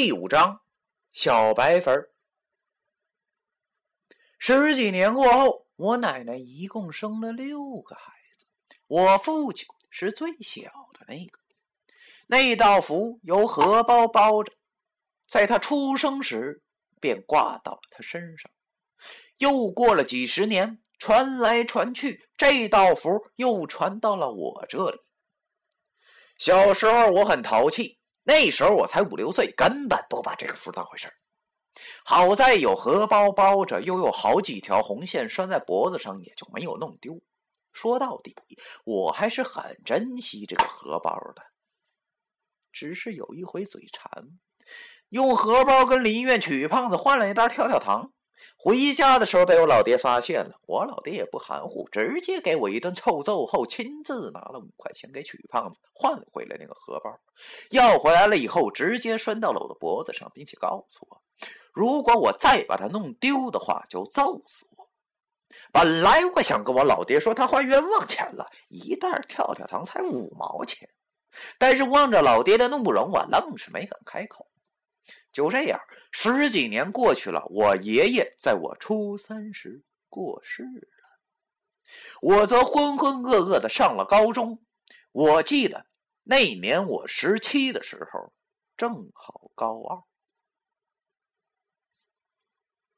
第五章，小白粉儿。十几年过后，我奶奶一共生了六个孩子，我父亲是最小的那个。那道符由荷包包着，在他出生时便挂到了他身上。又过了几十年，传来传去，这道符又传到了我这里。小时候我很淘气。那时候我才五六岁，根本不把这个符当回事好在有荷包包着，又有好几条红线拴在脖子上，也就没有弄丢。说到底，我还是很珍惜这个荷包的。只是有一回嘴馋，用荷包跟林院曲胖子换了一袋跳跳糖。回家的时候被我老爹发现了，我老爹也不含糊，直接给我一顿臭揍后，亲自拿了五块钱给曲胖子换回来那个荷包。要回来了以后，直接拴到了我的脖子上，并且告诉我，如果我再把它弄丢的话，就揍死我。本来我想跟我老爹说他还冤枉钱了，一袋跳跳糖才五毛钱，但是望着老爹的怒容，我愣是没敢开口。就这样，十几年过去了，我爷爷在我初三时过世了，我则浑浑噩噩的上了高中。我记得那年我十七的时候，正好高二。